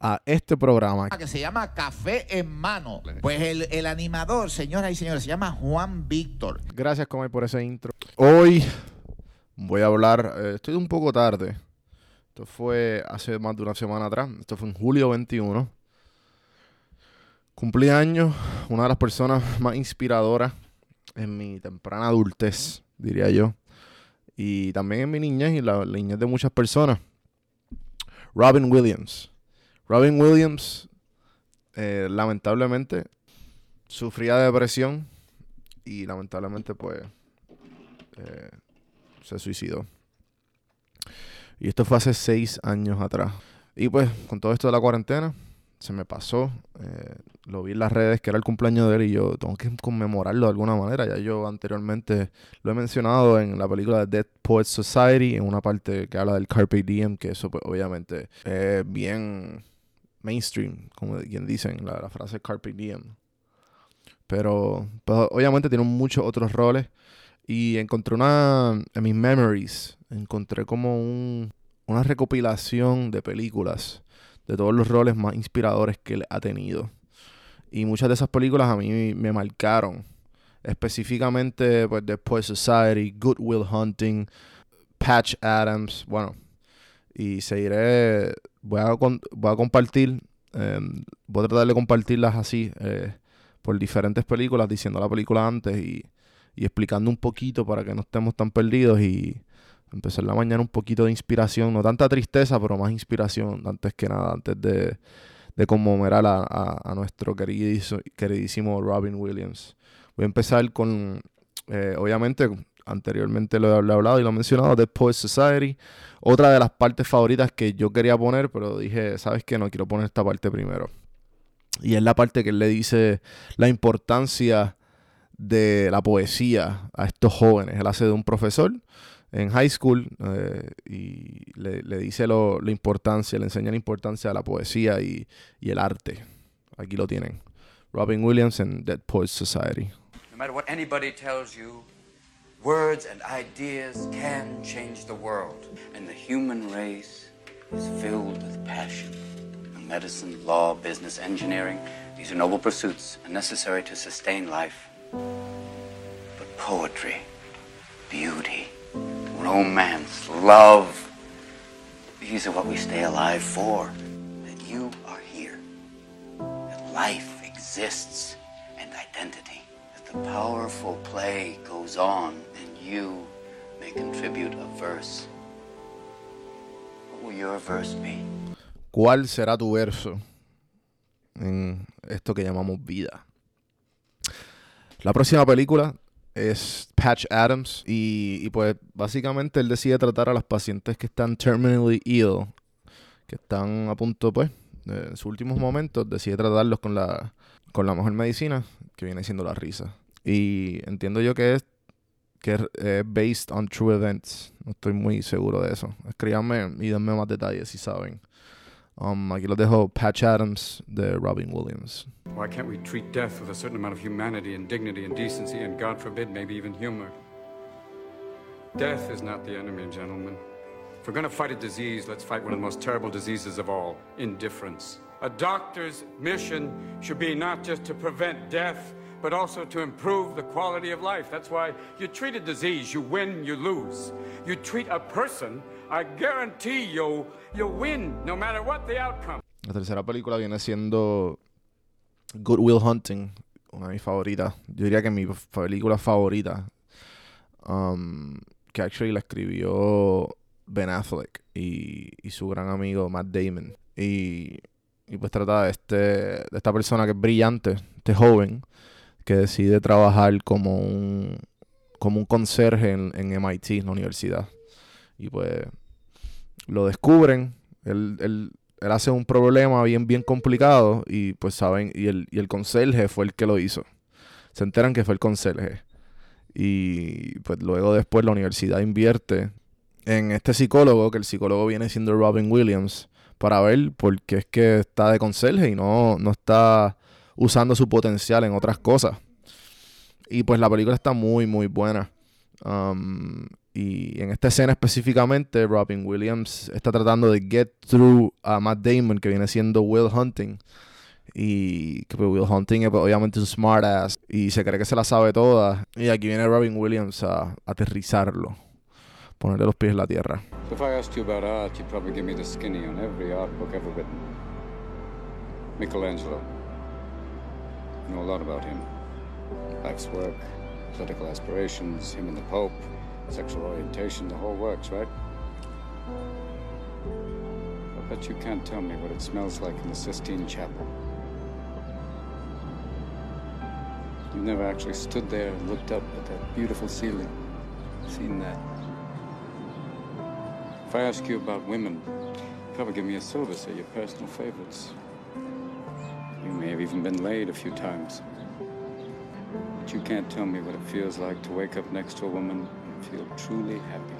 a este programa. Que se llama Café en Mano. Pues el, el animador, señoras y señores, se llama Juan Víctor. Gracias, Comay, por ese intro. Hoy voy a hablar, eh, estoy un poco tarde. Esto fue hace más de una semana atrás. Esto fue en julio 21. Cumplí años, una de las personas más inspiradoras en mi temprana adultez, diría yo. Y también en mi niñez y la, la niñez de muchas personas. Robin Williams. Robin Williams, eh, lamentablemente, sufría de depresión y lamentablemente, pues, eh, se suicidó. Y esto fue hace seis años atrás. Y pues, con todo esto de la cuarentena, se me pasó. Eh, lo vi en las redes que era el cumpleaños de él y yo tengo que conmemorarlo de alguna manera. Ya yo anteriormente lo he mencionado en la película de Dead Poets Society, en una parte que habla del Carpe Diem, que eso pues, obviamente es bien mainstream, como quien dicen, la, frase Carpe Diem. Pero pues, obviamente tiene muchos otros roles. Y encontré una, en mis memories, encontré como un, una recopilación de películas de todos los roles más inspiradores que él ha tenido. Y muchas de esas películas a mí me marcaron. Específicamente, pues, después Society, Good Will Hunting, Patch Adams, bueno. Y seguiré, voy a, voy a compartir, eh, voy a tratar de compartirlas así, eh, por diferentes películas, diciendo la película antes y, explicando un poquito para que no estemos tan perdidos y empezar la mañana un poquito de inspiración, no tanta tristeza, pero más inspiración antes que nada, antes de, conmemorar a, nuestro queridísimo, queridísimo Robin Williams. Voy a empezar con, eh, obviamente, anteriormente lo, he hablado y lo he mencionado, The Poet Society. Otra de las partes favoritas que yo quería poner, pero dije, ¿sabes qué? No quiero poner esta parte primero. Y es la parte que él le dice la importancia de la poesía a estos jóvenes. Él hace de un profesor en high school eh, y le, le dice lo, la importancia, le enseña la importancia de la poesía y, y, el arte. Aquí lo tienen. Robin Williams en Dead Poets Society. No matter what anybody tells you, words and ideas can change the world. And the human race is filled with passion. Medicine, law, business, engineering, these are noble pursuits and necessary to sustain life. But poetry, beauty, romance, love. These are what we stay alive for. That you are here. That life exists and identity. That the powerful play goes on you may contribute a verse. What will your verse be? ¿Cuál será tu verso en esto que llamamos vida? La próxima película es Patch Adams y, y, pues básicamente él decide tratar a los pacientes que están terminally ill, que están a punto pues en sus últimos momentos, decide tratarlos con la, con la mejor medicina, que viene siendo la risa. Y entiendo yo que es que es based on true events. No estoy muy seguro de eso. Escríbanme y denme más detalles si saben. Um, aquí lo dejo Patch Adams de Robin Williams. Why can't we treat death with a certain amount of humanity and dignity and decency and, God forbid, maybe even humor? Death is not the enemy, gentlemen. If we're going to fight a disease, let's fight one of the most terrible diseases of all indifference. A doctor's mission should be not just to prevent death, but also to improve the quality of life. That's why you treat a disease, you win, you lose. You treat a person, I guarantee you'll, you'll win no matter what the outcome. La tercera película viene siendo Good Will Hunting, una de mis favoritas. Yo diría que mi película favorita, um, que actually la escribió Ben Affleck y, y su gran amigo Matt Damon. Y, y pues trata de, este, de esta persona que es brillante, este joven, que decide trabajar como un, como un conserje en, en MIT, en la universidad. Y pues lo descubren, él, él, él, hace un problema bien, bien complicado y pues saben, y el, y el conserje fue el que lo hizo. Se enteran que fue el conserje. Y pues luego después la universidad invierte en este psicólogo, que el psicólogo viene siendo Robin Williams, para ver por qué es que está de conserje y no, no está usando su potencial en otras cosas. Y pues la película está muy, muy buena. Um, y en esta escena específicamente, Robin Williams está tratando de get through a Matt Damon, que viene siendo Will Hunting. Y que pues, Will Hunting es pues, obviamente un smart ass y se cree que se la sabe toda. Y aquí viene Robin Williams a, a aterrizarlo, ponerle los pies en la tierra. If I asked you about art, you'd probably give me the skinny on every art book ever written. Michelangelo. Know a lot about him. Life's work, political aspirations, him and the Pope, sexual orientation, the whole works, right? I bet you can't tell me what it smells like in the Sistine Chapel. You've never actually stood there and looked up at that beautiful ceiling, seen that. If I ask you about women, probably give me a syllabus of your personal favorites. You may have even been laid a few times. But you can't tell me what it feels like to wake up next to a woman and feel truly happy.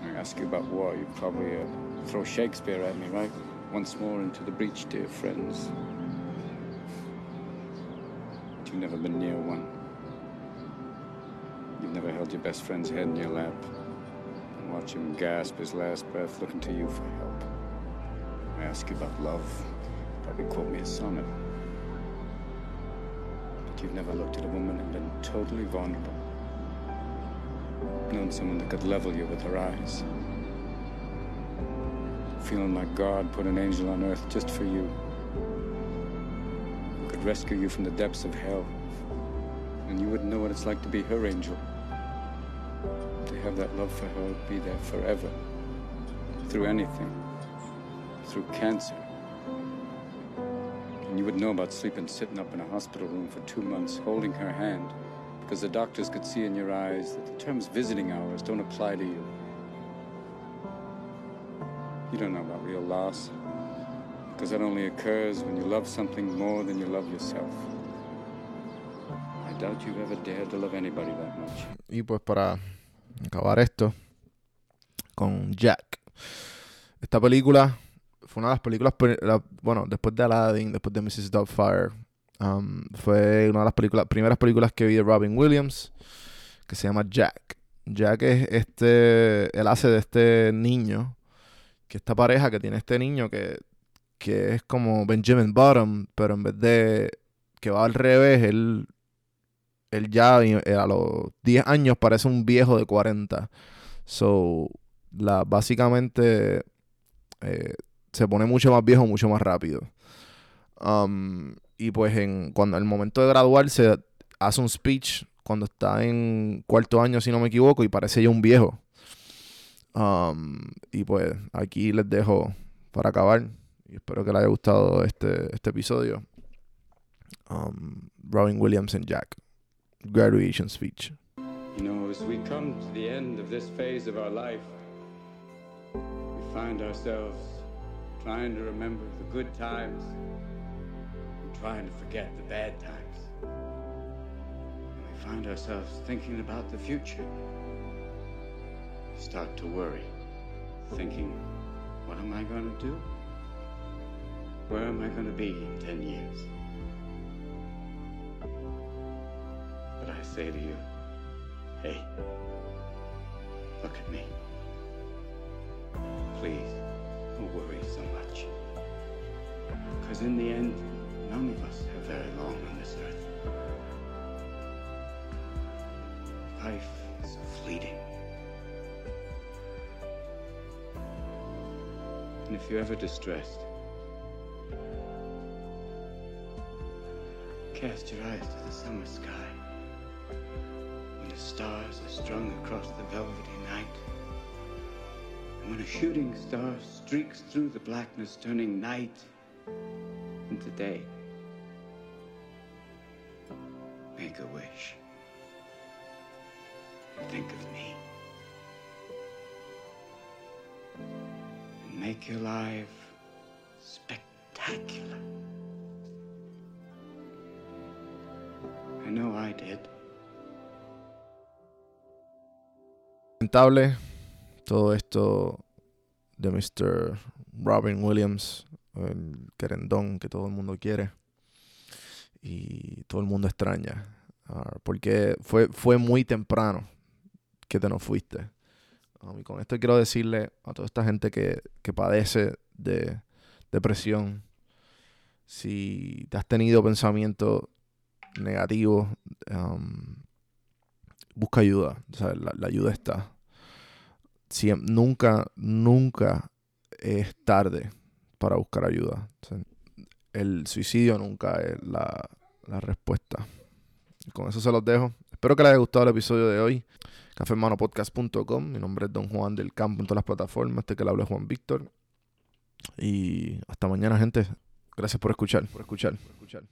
When I ask you about war, you'd probably uh, throw Shakespeare at me, right? Once more into the breach, dear friends. But you've never been near one. You've never held your best friend's head in your lap and watch him gasp his last breath looking to you for help. I ask you about love, probably quote me a sonnet. But you've never looked at a woman and been totally vulnerable. Known someone that could level you with her eyes. Feeling like God put an angel on earth just for you. Who could rescue you from the depths of hell. And you wouldn't know what it's like to be her angel. To have that love for her be there forever. Through anything. Through cancer. And you wouldn't know about sleeping sitting up in a hospital room for two months, holding her hand, because the doctors could see in your eyes that the terms visiting hours don't apply to you. You don't know about real loss, because that only occurs when you love something more than you love yourself. I doubt you've ever dared to love anybody that much. Y pues para acabar esto con Jack. Esta película fue una de las películas, la, bueno, después de Aladdin, después de Mrs. Doubtfire, um, fue una de las películas, primeras películas que vi de Robin Williams, que se llama Jack. Jack es este, él hace de este niño, que esta pareja que tiene este niño que, que es como Benjamin Bottom, pero en vez de que va al revés, él, él ya a los 10 años parece un viejo de 40. So, la, básicamente eh, se pone mucho más viejo, mucho más rápido. Um, y pues en cuando el momento de graduarse hace un speech cuando está en cuarto año, si no me equivoco, y parece ya un viejo. Um, y pues aquí les dejo para acabar. Y espero que les haya gustado este, este episodio. Um, Robin Williams and Jack. Graduation speech. You know, as we come to the end of this phase of our trying to remember the good times and trying to forget the bad times. And we find ourselves thinking about the future. We start to worry, thinking, what am I going to do? Where am I going to be in 10 years? But I say to you, hey, look at me. Please, don't worry so much. Because in the end, none of us have very long on this earth. Life is fleeting. And if you're ever distressed, cast your eyes to the summer sky. When the stars are strung across the velvety night. When a shooting star streaks through the blackness, turning night into day. Make a wish. Think of me. And make your life spectacular. I know I did. lamentable todo esto de Mr. Robin Williams, el querendón que todo el mundo quiere y todo el mundo extraña. Ah, porque fue, fue muy temprano que te nos fuiste. Um, y con esto quiero decirle a toda esta gente que, que padece de depresión, si te has tenido pensamientos negativos, um, busca ayuda. O sea, la, la ayuda está. Siem- nunca, nunca es tarde para buscar ayuda. El suicidio nunca es la, la respuesta. Con eso se los dejo. Espero que les haya gustado el episodio de hoy. cafemanopodcast.com. Mi nombre es Don Juan del Campo en todas las plataformas. Este que le habla es Juan Víctor. Y hasta mañana, gente. Gracias por escuchar. Por escuchar. Por escuchar.